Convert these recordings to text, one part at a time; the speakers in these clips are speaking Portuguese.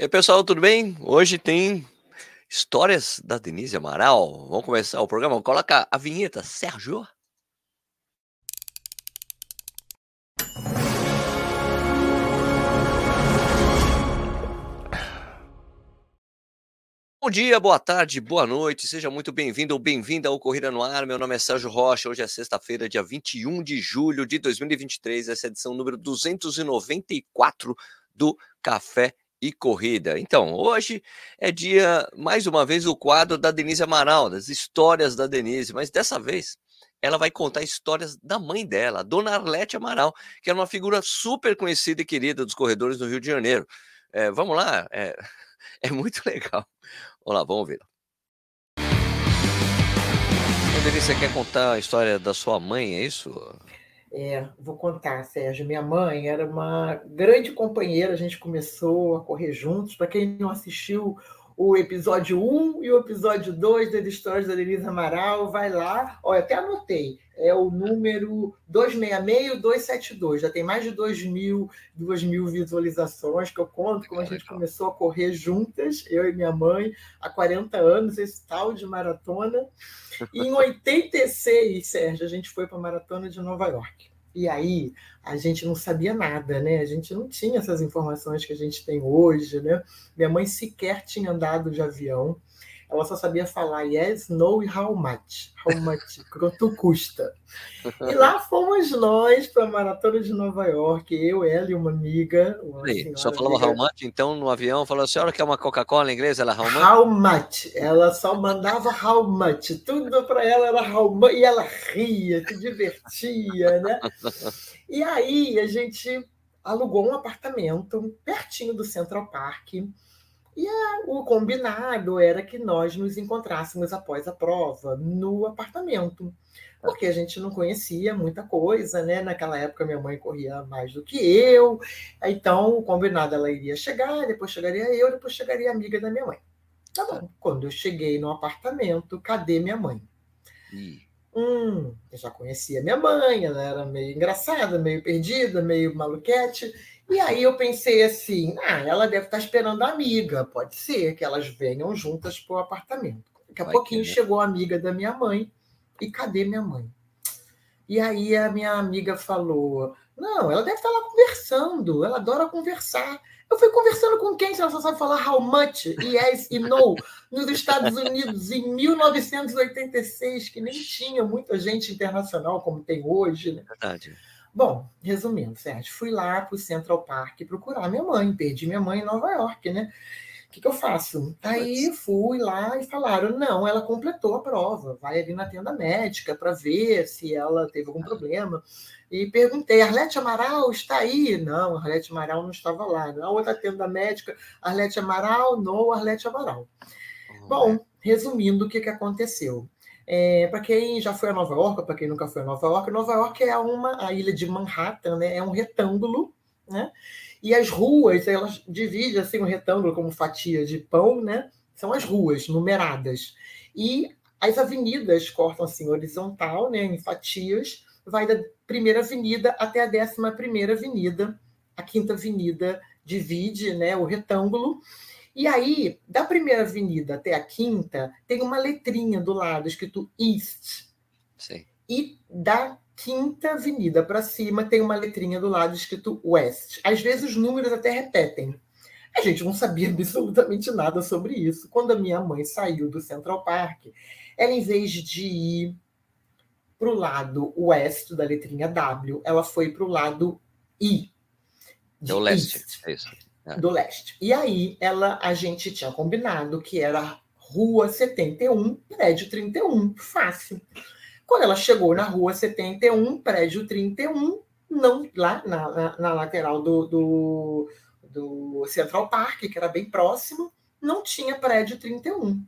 E aí, pessoal, tudo bem? Hoje tem histórias da Denise Amaral. Vamos começar o programa. Coloca a vinheta, Sérgio. Bom dia, boa tarde, boa noite, seja muito bem-vindo ou bem-vinda ao Corrida no Ar. Meu nome é Sérgio Rocha. Hoje é sexta-feira, dia 21 de julho de 2023. Essa é a edição número 294 do Café e Corrida. Então, hoje é dia, mais uma vez, o quadro da Denise Amaral, das histórias da Denise, mas dessa vez ela vai contar histórias da mãe dela, a Dona Arlete Amaral, que é uma figura super conhecida e querida dos corredores do Rio de Janeiro. É, vamos lá, é, é muito legal. Vamos lá, vamos ver. Denise, você quer contar a história da sua mãe, é isso? É, vou contar, Sérgio. Minha mãe era uma grande companheira, a gente começou a correr juntos. Para quem não assistiu o episódio 1 e o episódio 2 das histórias da Denise Amaral, vai lá. Olha, até anotei. É o número 266 e 272. Já tem mais de 2 mil, 2 mil visualizações que eu conto como a gente começou a correr juntas, eu e minha mãe, há 40 anos, esse tal de maratona. E em 86, Sérgio, a gente foi para a maratona de Nova York. E aí a gente não sabia nada, né? A gente não tinha essas informações que a gente tem hoje, né? Minha mãe sequer tinha andado de avião. Ela só sabia falar yes, no e how much. How much, quanto custa. E lá fomos nós para a Maratona de Nova York, eu, ela e uma amiga. Uma só falava amiga. how much, então no avião falou, a senhora quer uma Coca-Cola em inglês? Ela how much? How much. Ela só mandava how much. Tudo para ela era how much. E ela ria, se divertia, né? E aí a gente alugou um apartamento pertinho do Central Park e a, o combinado era que nós nos encontrássemos após a prova no apartamento, porque a gente não conhecia muita coisa, né? Naquela época minha mãe corria mais do que eu, então o combinado ela iria chegar, depois chegaria eu, depois chegaria a amiga da minha mãe. Tá bom. Quando eu cheguei no apartamento, cadê minha mãe? Hum. Hum, eu já conhecia minha mãe, ela era meio engraçada, meio perdida, meio maluquete. E aí eu pensei assim, ah, ela deve estar esperando a amiga, pode ser que elas venham juntas para o apartamento. Daqui a Vai pouquinho que... chegou a amiga da minha mãe, e cadê minha mãe? E aí a minha amiga falou, não, ela deve estar lá conversando, ela adora conversar. Eu fui conversando com quem se ela só sabe falar how much, yes e no, nos Estados Unidos em 1986, que nem tinha muita gente internacional como tem hoje. Né? Verdade. Bom, resumindo, Sérgio, fui lá para o Central Park procurar minha mãe, perdi minha mãe em Nova York, né? O que, que eu faço? Aí fui lá e falaram: não, ela completou a prova, vai ali na tenda médica para ver se ela teve algum problema. E perguntei: Arlete Amaral está aí? Não, Arlete Amaral não estava lá. Na outra tenda médica, Arlete Amaral, não, Arlete Amaral. Bom, resumindo, o que, que aconteceu? É, para quem já foi a Nova York, para quem nunca foi a Nova York, Nova York é uma a ilha de Manhattan, né? É um retângulo, né? E as ruas, elas dividem assim um retângulo como fatia de pão, né? São as ruas numeradas. E as avenidas cortam assim horizontal, né, em fatias, vai da primeira avenida até a décima primeira avenida. A quinta avenida divide, né, o retângulo e aí, da primeira avenida até a quinta, tem uma letrinha do lado escrito East. Sim. E da quinta avenida para cima tem uma letrinha do lado escrito West. Às vezes os números até repetem. A gente não sabia absolutamente nada sobre isso. Quando a minha mãe saiu do Central Park, ela, em vez de ir para o lado oeste da letrinha W, ela foi para o lado I. De leste, é isso. É. do leste. E aí ela, a gente tinha combinado que era Rua 71, prédio 31, fácil. Quando ela chegou na Rua 71, prédio 31, não lá na, na, na lateral do, do, do, Central Park, que era bem próximo, não tinha prédio 31.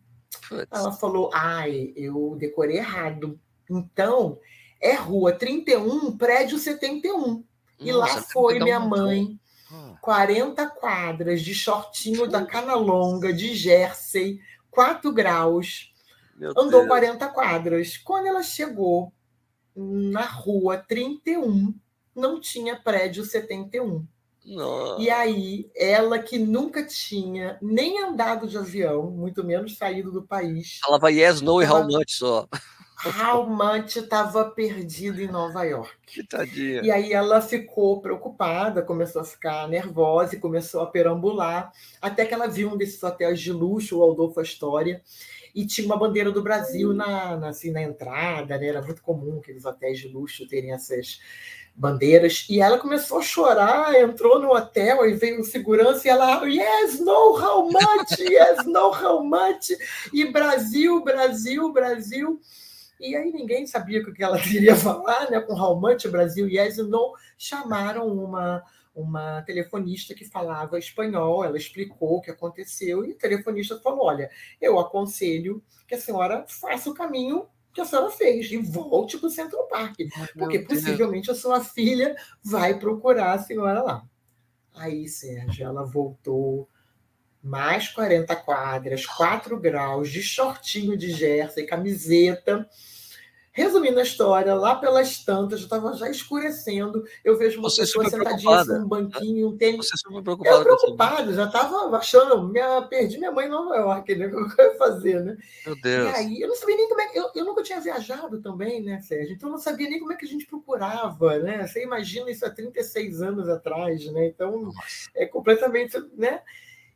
Putz. Ela falou: ai, eu decorei errado. Então, é Rua 31, prédio 71. E Nossa, lá foi minha mãe 40 quadras de shortinho da cana longa, de jersey, 4 graus. Meu andou Deus. 40 quadras. Quando ela chegou na rua 31, não tinha prédio 71. Nossa. E aí, ela que nunca tinha nem andado de avião, muito menos saído do país. Falava yes, no e how much só. Much estava perdido em Nova York. Que tadinha. E aí ela ficou preocupada, começou a ficar nervosa e começou a perambular, até que ela viu um desses hotéis de luxo, o Aldolfo Astoria, e tinha uma bandeira do Brasil na, na, assim, na entrada, né? Era muito comum aqueles hotéis de luxo terem essas bandeiras. E ela começou a chorar, entrou no hotel, e veio o segurança e ela, yes, no, how much? Yes, no, how much? E Brasil, Brasil, Brasil. E aí ninguém sabia o que ela queria falar, né? Com much, Brasil, yes, no. Chamaram uma uma telefonista que falava espanhol, ela explicou o que aconteceu, e o telefonista falou: Olha, eu aconselho que a senhora faça o caminho que a senhora fez e volte para o Central Park, porque possivelmente a sua filha vai procurar a senhora lá. Aí, Sérgio, ela voltou mais 40 quadras, 4 graus, de shortinho de jersey, camiseta, Resumindo a história, lá pelas tantas, já estava já escurecendo, eu vejo uma Você pessoa sentadinha assim, num banquinho, um tênis. Você super preocupada. Eu preocupado, já estava achando, minha, perdi minha mãe em Nova York, né? O que eu ia fazer, né? Meu Deus. E aí, eu não sabia nem como é que. Eu, eu nunca tinha viajado também, né, Sérgio? Então eu não sabia nem como é que a gente procurava, né? Você imagina isso há 36 anos atrás, né? Então, Nossa. é completamente, né?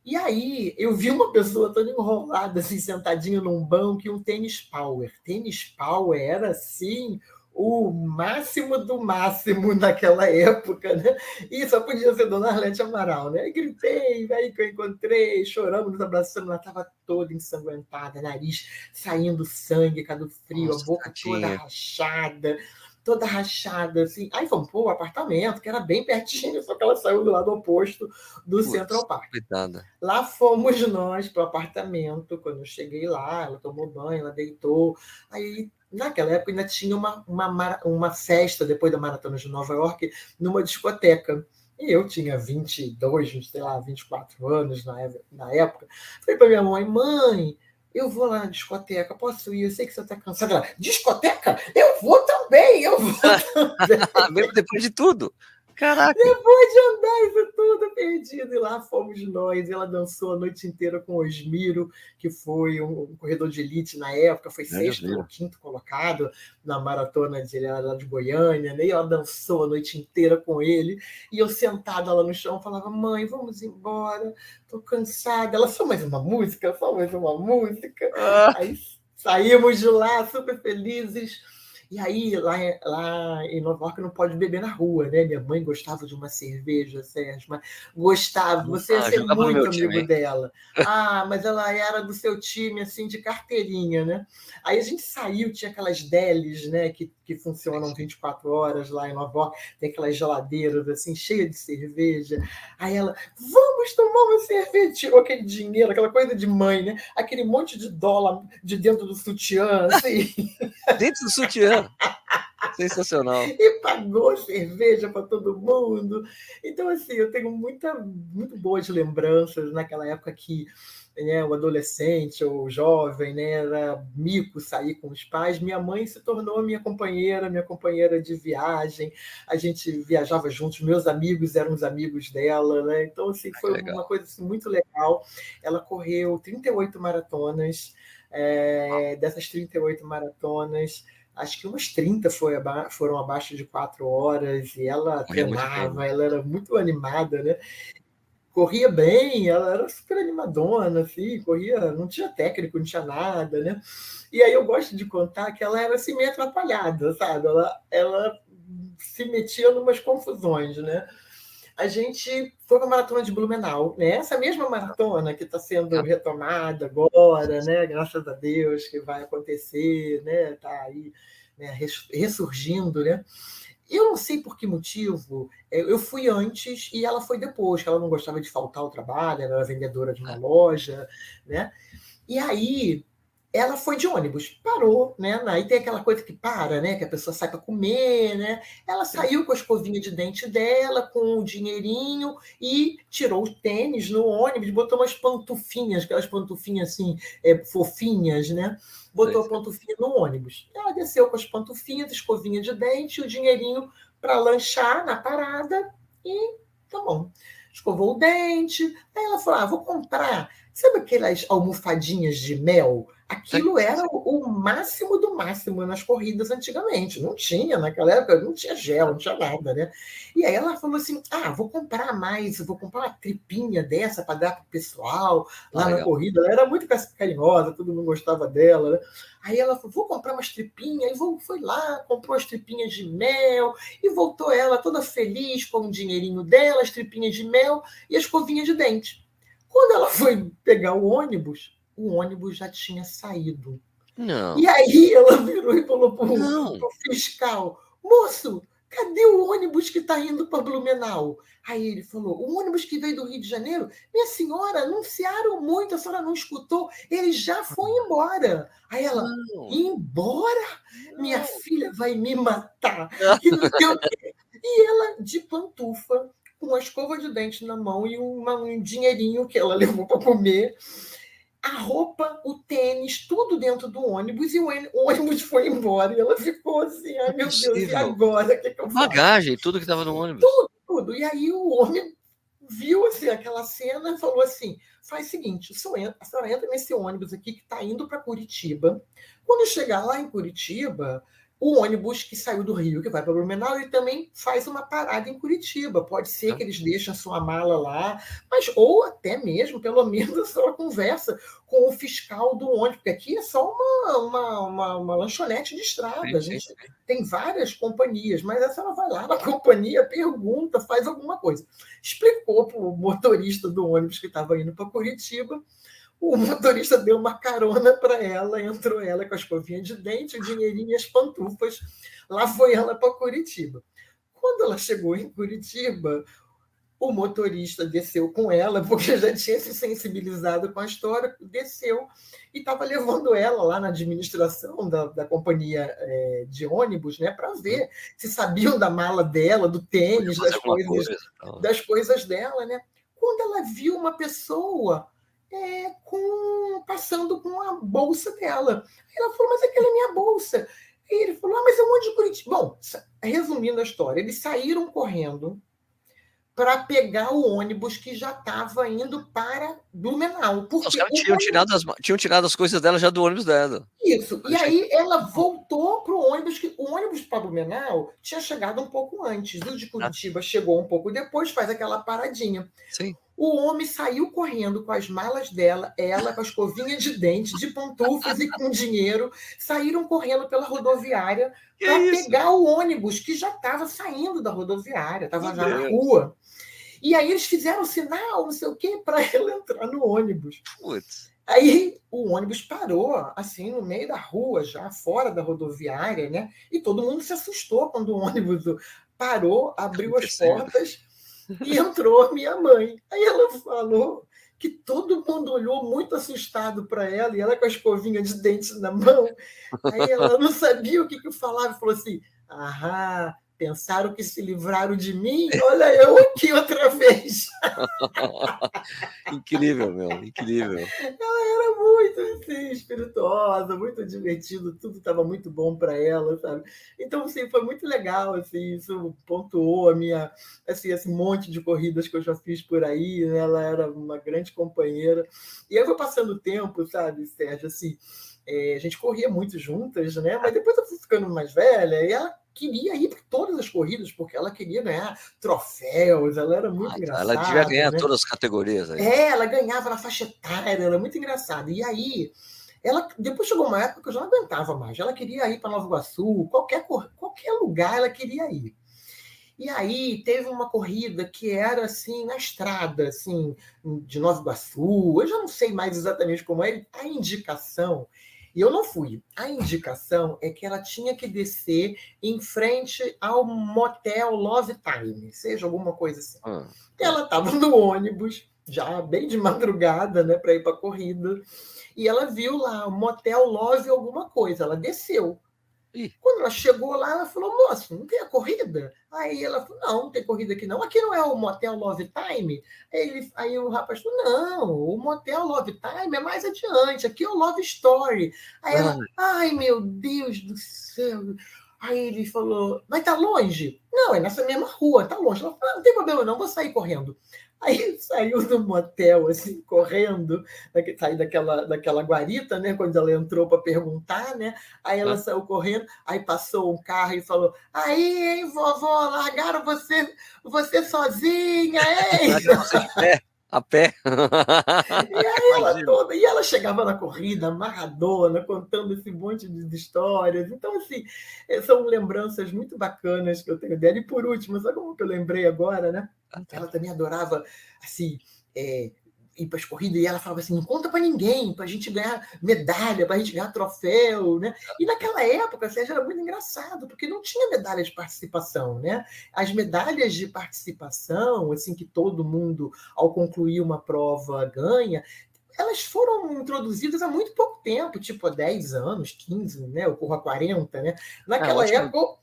E aí eu vi uma pessoa toda enrolada, assim, sentadinha num banco e um tênis power. Tênis power era assim o máximo do máximo naquela época, né? E só podia ser Dona Arlete Amaral, né? gritei, aí que eu encontrei, choramos, nos abraçando, ela estava toda ensanguentada, nariz saindo sangue, cada frio, Nossa, a boca toda rachada toda rachada, assim. Aí fomos pro apartamento, que era bem pertinho, só que ela saiu do lado oposto do Putz, Central Park. Coitada. Lá fomos nós pro apartamento. Quando eu cheguei lá, ela tomou banho, ela deitou. Aí, naquela época, ainda tinha uma, uma, uma festa, depois da Maratona de Nova York, numa discoteca. E eu tinha 22, sei lá, 24 anos na, na época. Falei para minha mãe, mãe, eu vou lá na discoteca, posso ir? Eu sei que você está cansada. Discoteca? Eu vou também, eu vou também. Mesmo depois de tudo. Caraca. Depois de andar isso tudo perdido, e lá fomos nós. Ela dançou a noite inteira com o Osmiro, que foi um, corredor de elite na época, foi sexto ou quinto colocado na maratona de, lá de Goiânia, né? E ela dançou a noite inteira com ele. E eu sentada lá no chão falava: Mãe, vamos embora, tô cansada. Ela só mais uma música, só mais uma música. Ah. Aí saímos de lá super felizes e aí, lá, lá em Nova York, não pode beber na rua, né? Minha mãe gostava de uma cerveja, Sérgio, mas gostava. Você ah, ia ser muito amigo time. dela. Ah, mas ela era do seu time, assim, de carteirinha, né? Aí a gente saiu, tinha aquelas delis, né? Que, que funcionam 24 horas lá em Nova York. Tem aquelas geladeiras, assim, cheias de cerveja. Aí ela, vamos tomar uma cerveja. Tirou aquele dinheiro, aquela coisa de mãe, né? Aquele monte de dólar de dentro do sutiã, assim. Dentro do sutiã? Sensacional. E pagou cerveja para todo mundo. Então, assim, eu tenho muita, muito boas lembranças naquela época que né, o adolescente ou o jovem né, era mico sair com os pais. Minha mãe se tornou minha companheira, minha companheira de viagem. A gente viajava juntos, meus amigos eram os amigos dela. Né? Então, assim, foi uma coisa assim, muito legal. Ela correu 38 maratonas. É, dessas 38 maratonas, acho que umas 30 foi aba foram abaixo de quatro horas, e ela treinava, ela era muito animada, né? Corria bem, ela era super animadona, assim, corria, não tinha técnico, não tinha nada, né? E aí eu gosto de contar que ela era assim meio atrapalhada, sabe? Ela, ela se metia em umas confusões, né? A gente foi para a maratona de Blumenau, né? Essa mesma maratona que está sendo tá. retomada agora, né? Graças a Deus que vai acontecer, né? Está aí né? ressurgindo, né? Eu não sei por que motivo, é, eu fui antes e ela foi depois, que ela não gostava de faltar ao trabalho, ela era vendedora de uma é. loja, né? E aí ela foi de ônibus, parou, né? Aí tem aquela coisa que para, né? Que a pessoa sai para comer, né? Ela saiu com a escovinha de dente dela, com o dinheirinho e tirou o tênis no ônibus, botou umas pantufinhas, aquelas pantufinhas assim, é, fofinhas, né? Botou a pantufinha no ônibus. Ela desceu com as pantufinhas, escovinha de dente, o dinheirinho para lanchar na parada e Tá bom. Escovou o dente. Aí ela falou: ah, vou comprar. Sabe aquelas almofadinhas de mel? Aquilo era o, máximo do máximo nas corridas antigamente. Não tinha, naquela época, não tinha gel, não tinha nada, né? E aí ela falou assim: ah, vou comprar mais, vou comprar uma tripinha dessa para dar para o pessoal lá na corrida. Ela era muito carinhosa, todo mundo gostava dela, né? Aí ela falou: vou comprar umas tripinhas, e foi lá, comprou as tripinhas de mel, e voltou ela toda feliz com o dinheirinho dela, as tripinhas de mel e as escovinha de dente. Quando ela foi pegar o ônibus, o ônibus já tinha saído. Não. E aí ela virou e falou para o fiscal: moço, cadê o ônibus que está indo para Blumenau? Aí ele falou: o ônibus que veio do Rio de Janeiro, minha senhora, anunciaram muito, a senhora não escutou, ele já foi embora. Aí ela: não. embora? Não. Minha filha vai me matar. E, e ela, de pantufa, com uma escova de dente na mão e uma, um dinheirinho que ela levou para comer a roupa, o tênis, tudo dentro do ônibus, e o ônibus foi embora. E ela ficou assim, ai meu Deus, e agora? O que, que eu faço? Bagagem, tudo que estava no ônibus. Tudo, tudo. E aí o homem viu assim, aquela cena e falou assim: faz o seguinte, a senhora entra nesse ônibus aqui que está indo para Curitiba. Quando chegar lá em Curitiba, o ônibus que saiu do Rio, que vai para Blumenau, ele também faz uma parada em Curitiba. Pode ser que eles deixem a sua mala lá, mas ou até mesmo, pelo menos, a senhora conversa com o fiscal do ônibus, porque aqui é só uma, uma, uma, uma lanchonete de estrada. A gente tem várias companhias, mas a senhora vai lá na companhia, pergunta, faz alguma coisa. Explicou para o motorista do ônibus que estava indo para Curitiba o motorista deu uma carona para ela, entrou ela com a escovinha de dente, o dinheirinho e as pantufas. Lá foi ela para Curitiba. Quando ela chegou em Curitiba, o motorista desceu com ela, porque já tinha se sensibilizado com a história, desceu e estava levando ela lá na administração da, da companhia é, de ônibus, né, para ver se sabiam da mala dela, do tênis, das coisas, coisa. das coisas dela, né? Quando ela viu uma pessoa é, com, passando com a bolsa dela. Ela falou, mas aquela é minha bolsa. E ele falou, ah, mas é um monte de Curitiba. Bom, resumindo a história, eles saíram correndo para pegar o ônibus que já estava indo para Blumenau. Porque Os caras tinham, tirado as, tinham tirado as coisas dela já do ônibus dela. Isso. E aí ela voltou para o ônibus, que o ônibus para Blumenau tinha chegado um pouco antes. O de ah. Curitiba ah. chegou um pouco depois, faz aquela paradinha. Sim. O homem saiu correndo com as malas dela, ela com a escovinha de dente, de pantufas e com dinheiro, saíram correndo pela rodoviária para pegar o ônibus que já estava saindo da rodoviária, estava já na rua. E aí eles fizeram sinal, não sei o quê, para ela entrar no ônibus. Putz. Aí o ônibus parou, assim, no meio da rua, já fora da rodoviária, né? E todo mundo se assustou quando o ônibus parou, abriu as portas e entrou a minha mãe. Aí ela falou que todo mundo olhou muito assustado para ela, e ela com a escovinha de dentes na mão. Aí ela não sabia o que, que eu falava, falou assim: Aham, pensaram que se livraram de mim, olha eu aqui outra vez. incrível, meu, incrível. Ela era muito assim, espirituosa, muito divertido, tudo estava muito bom para ela, sabe? Então, assim, foi muito legal, assim, isso pontuou a minha, assim, esse monte de corridas que eu já fiz por aí, né? ela era uma grande companheira. E aí foi passando o tempo, sabe, Sérgio, assim, é, a gente corria muito juntas, né? Mas depois eu fui ficando mais velha e ela queria ir para todas as corridas, porque ela queria ganhar troféus, ela era muito ah, engraçada. Ela devia ganhar né? todas as categorias. Aí. É, ela ganhava na faixa etária, era muito engraçada. E aí, ela depois chegou uma época que eu já não aguentava mais. Ela queria ir para Nova Iguaçu, qualquer, qualquer lugar ela queria ir. E aí teve uma corrida que era assim na estrada, assim, de Nova Iguaçu. Eu já não sei mais exatamente como é. A indicação e eu não fui. A indicação é que ela tinha que descer em frente ao motel Love Time, seja alguma coisa assim. Ah. Ela estava no ônibus, já bem de madrugada, né, para ir para a corrida, e ela viu lá o motel Love alguma coisa. Ela desceu. Quando ela chegou lá, ela falou, moço, não tem a corrida? Aí ela falou, não, não tem corrida aqui não. Aqui não é o Motel Love Time? Aí, ele, aí o rapaz falou, não, o Motel Love Time é mais adiante, aqui é o Love Story. Aí ela, ai meu Deus do céu, Aí ele falou, mas tá longe? Não, é nessa mesma rua, tá longe. Ela falou, não tem problema não, vou sair correndo. Aí saiu do motel, assim, correndo, saiu daquela, daquela guarita, né? Quando ela entrou para perguntar, né? Aí ela ah. saiu correndo, aí passou um carro e falou: Aí, hein, vovó, largaram você, você sozinha, hein? A pé. E aí ela toda, e ela chegava na corrida, amarradona, contando esse monte de histórias. Então, assim, eh, são lembranças muito bacanas que eu tenho dela. E por último, sabe como que eu lembrei agora, né? Ah, tá. Ela também adorava, assim, é, ir para as corridas e ela falava assim: não conta para ninguém, para a gente ganhar medalha, para a gente ganhar troféu, né? E naquela época, Sérgio, era muito engraçado, porque não tinha medalha de participação, né? As medalhas de participação, assim, que todo mundo, ao concluir uma prova, ganha, elas foram introduzidas há muito pouco tempo, tipo há 10 anos, 15, né? Eu corro há 40, né? Naquela é, época.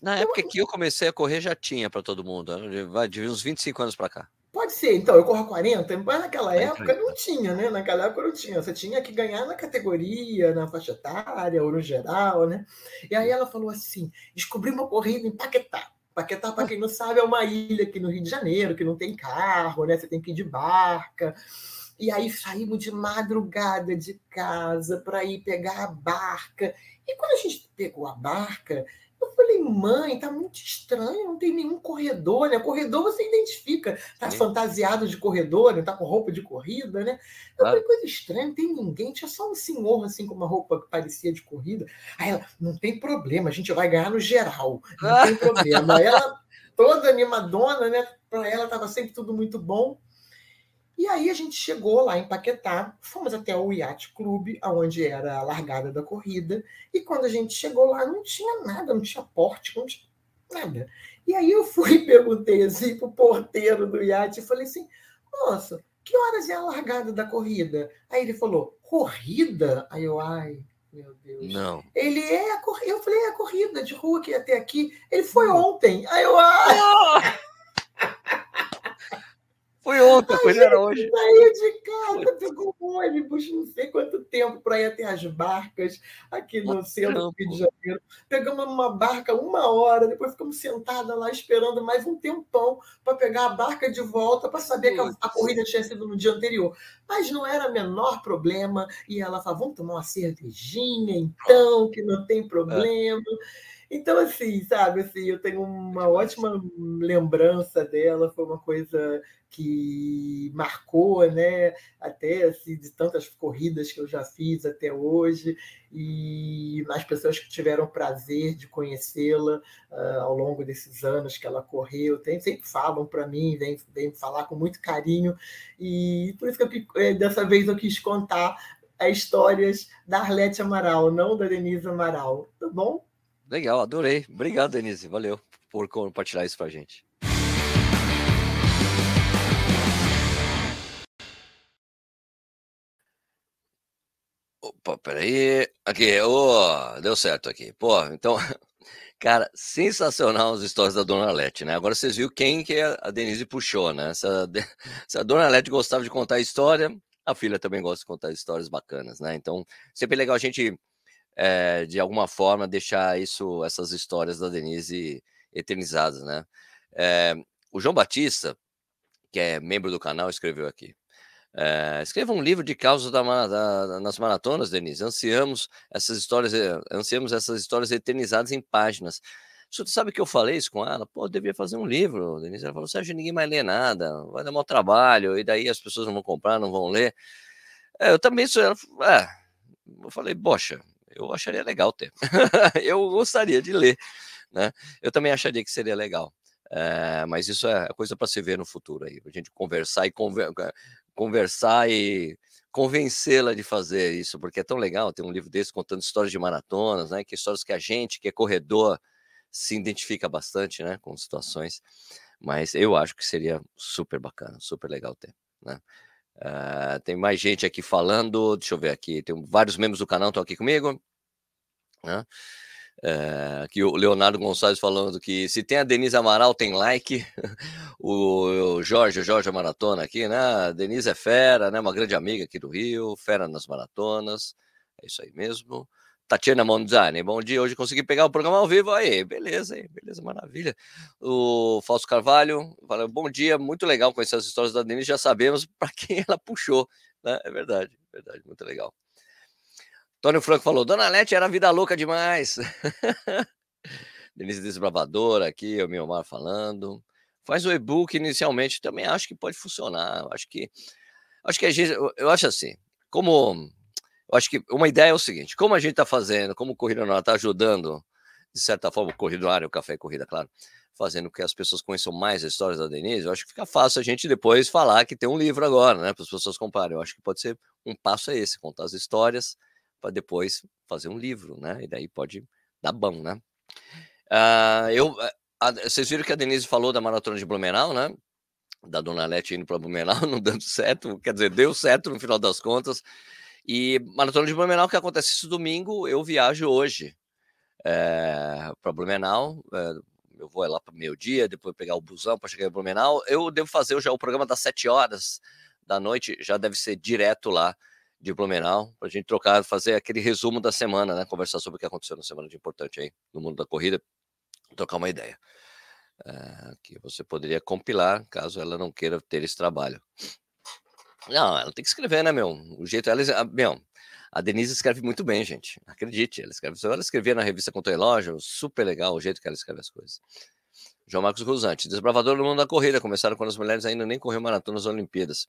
Na época que eu comecei a correr já tinha para todo mundo, né? de uns 25 anos para cá. Pode ser, então, eu corro a 40, mas naquela época não tinha, né? Naquela época não tinha. Você tinha que ganhar na categoria, na faixa etária, ou no geral, né? E aí ela falou assim: descobri uma corrida em Paquetá. Paquetá, para quem não sabe, é uma ilha aqui no Rio de Janeiro, que não tem carro, né? Você tem que ir de barca. E aí saímos de madrugada de casa para ir pegar a barca. E quando a gente pegou a barca, eu falei, mãe, tá muito estranho, não tem nenhum corredor, né? Corredor você identifica, tá Sim. fantasiado de corredor, né? tá com roupa de corrida, né? Eu claro. falei, coisa estranha, não tem ninguém, tinha só um senhor assim com uma roupa que parecia de corrida. Aí ela, não tem problema, a gente vai ganhar no geral, não tem problema. Aí ela, toda animadona, né? Para ela estava sempre tudo muito bom. E aí a gente chegou lá em Paquetá, fomos até o Yacht Clube, onde era a largada da corrida, e quando a gente chegou lá não tinha nada, não tinha porte, não tinha nada. E aí eu fui e perguntei assim para o porteiro do iate, e falei assim, moço, que horas é a largada da corrida? Aí ele falou, corrida? Aí eu, ai, meu Deus. Não. Ele é a corrida. Eu falei, é a corrida de rua que ia até aqui. Ele foi ontem. Aí eu, ai. Foi ontem, a coisa era hoje. Saía de casa, pegou um ônibus, não sei quanto tempo, para ir até as barcas aqui no centro do Rio de Janeiro. Pegamos uma barca uma hora, depois ficamos sentadas lá esperando mais um tempão para pegar a barca de volta, para saber que a, a, corrida tinha sido no dia anterior. Mas não era menor problema. E ela falou: vamos tomar uma cervejinha, então, que não tem problema. É. Então, assim, sabe, assim, eu tenho uma ótima lembrança dela, foi uma coisa que marcou, né, até assim, de tantas corridas que eu já fiz até hoje, e as pessoas que tiveram o prazer de conhecê-la uh, ao longo desses anos que ela correu, tem, sempre falam para mim, vem, vem falar com muito carinho, e por isso que eu, eh, dessa vez eu quis contar as histórias da Arlete Amaral, não da Denise Amaral, tá bom? Legal, adorei. Obrigado, Denise. Valeu por compartilhar isso com a gente. Opa, peraí. Aqui, oh, deu certo aqui. Pô, então, cara, sensacional as histórias da Dona Lete, né? Agora vocês viram quem que a Denise puxou, né? Se a, se a Dona Lete gostava de contar história, a filha também gosta de contar histórias bacanas, né? Então, sempre legal a gente é, de alguma forma deixar isso, essas histórias da Denise eternizadas, né? É, o João Batista, que é membro do canal, escreveu aqui. É, escreva um livro de causas da, da, nas maratonas, Denise. Ansiamos essas histórias, ansiamos essas histórias eternizadas em páginas. Você sabe que eu falei isso com ela? Pô, eu devia fazer um livro, Denise. Ela falou: Sérgio, ninguém mais lê nada, vai dar mau trabalho, e daí as pessoas não vão comprar, não vão ler. É, eu também sou. Ela, é, eu falei, poxa, eu acharia legal ter. eu gostaria de ler, né? Eu também acharia que seria legal. É, mas isso é coisa para se ver no futuro aí, a gente conversar e conver, conversar e convencê-la de fazer isso, porque é tão legal ter um livro desse contando histórias de maratonas, né? Que histórias que a gente, que é corredor, se identifica bastante, né? Com situações. Mas eu acho que seria super bacana, super legal ter, né? Uh, tem mais gente aqui falando. Deixa eu ver aqui. Tem vários membros do canal estão aqui comigo. Né? É, aqui o Leonardo Gonçalves falando que se tem a Denise Amaral, tem like. o, Jorge, o Jorge Maratona aqui, né? A Denise é fera, né? Uma grande amiga aqui do Rio, fera nas maratonas. É isso aí mesmo. Tatiana Monzani, bom dia. Hoje consegui pegar o programa ao vivo. Aí, beleza, aí, beleza, maravilha. O Fausto Carvalho fala: bom dia, muito legal conhecer as histórias da Denise. Já sabemos para quem ela puxou. Né? É verdade, verdade, muito legal. Tônio Franco falou: Dona Lete era vida louca demais. Denise Desbravadora aqui, o Miomar falando. Faz o e-book inicialmente, também acho que pode funcionar. Acho que acho que a gente, eu, acho assim, como eu acho que uma ideia é o seguinte: como a gente está fazendo, como o Corrida Noir está ajudando, de certa forma, o Corrida Noir, o Café e Corrida, claro, fazendo com que as pessoas conheçam mais as histórias da Denise, eu acho que fica fácil a gente depois falar que tem um livro agora, né, para as pessoas comprarem. Eu acho que pode ser um passo é esse, contar as histórias para depois fazer um livro, né? E daí pode dar bom, né? Uh, eu, a, vocês viram que a Denise falou da maratona de Blumenau, né? Da Dona Lete indo para Blumenau, não dando certo, quer dizer, deu certo no final das contas. E Maratona de Blumenau, que acontece esse domingo, eu viajo hoje é, eh, para Blumenau. É, eu vou lá para meio-dia, depois pegar o busão para chegar em Blumenau. Eu devo fazer já o programa das 7 horas da noite, já deve ser direto lá de Blumenau, para a gente trocar, fazer aquele resumo da semana, né? Conversar sobre o que aconteceu na semana de importante aí no mundo da corrida, trocar uma ideia. É, que você poderia compilar, caso ela não queira ter esse trabalho. Não, ela tem que escrever, né, meu? O jeito ela, a, meu, a Denise escreve muito bem, gente. Acredite, ela escreve. Ela escrevia na revista Contra Relógio, super legal o jeito que ela escreve as coisas. João Marcos Rusante, desbravador no mundo da corrida, começaram quando as mulheres ainda nem corriam nas Olimpíadas.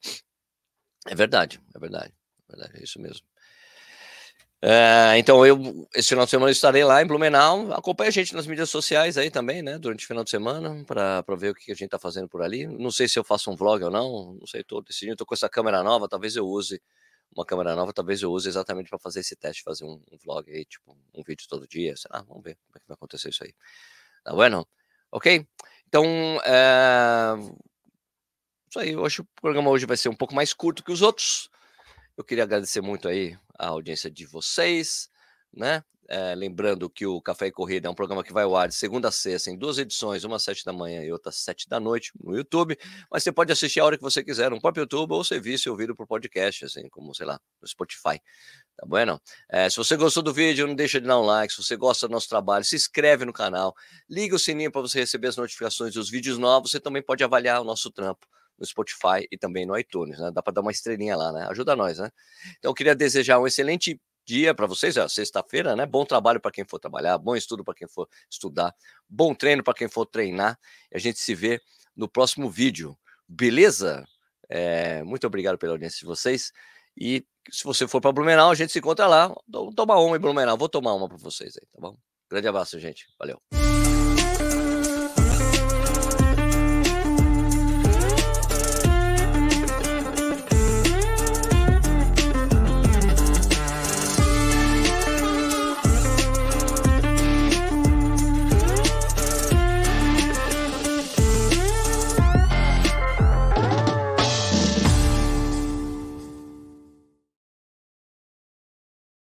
É verdade, é verdade, verdade, é isso mesmo. É, então, eu, esse final de semana, estarei lá em Blumenau. Acompanhe a gente nas mídias sociais aí também, né? Durante o final de semana, para ver o que a gente está fazendo por ali. Não sei se eu faço um vlog ou não, não sei, estou decidindo. Estou com essa câmera nova, talvez eu use uma câmera nova, talvez eu use exatamente para fazer esse teste, fazer um, um, vlog aí, tipo, um vídeo todo dia. Sei lá, vamos ver como é que vai acontecer isso aí. Tá bueno? Ok? Então, é... isso aí. Hoje, o programa hoje vai ser um pouco mais curto que os outros. Eu queria agradecer muito aí a audiência de vocês, né? É, lembrando que o Café e Corrida é um programa que vai ao ar de segunda a sexta, em duas edições, uma às sete da manhã e outra às sete da noite, no YouTube. Mas você pode assistir a hora que você quiser no próprio YouTube ou ser visto e ouvido por podcast, assim, como, sei lá, no Spotify. Tá bueno? É, se você gostou do vídeo, não deixa de dar um like. Se você gosta do nosso trabalho, se inscreve no canal, liga o sininho para você receber as notificações dos vídeos novos. Você também pode avaliar o nosso trampo no Spotify e também no iTunes, né? Dá para dar uma estrelinha lá, né? Ajuda nós, né? Então, eu queria desejar um excelente dia para vocês, é sexta-feira, né? Bom trabalho para quem for trabalhar, bom estudo para quem for estudar, bom treino para quem for treinar. E a gente se vê no próximo vídeo, beleza? É, muito obrigado pela audiência de vocês. E se você for para Blumenau, a gente se encontra lá. Toma uma em Blumenau. Vou tomar uma para vocês aí, tá bom? Grande abraço, gente. Valeu.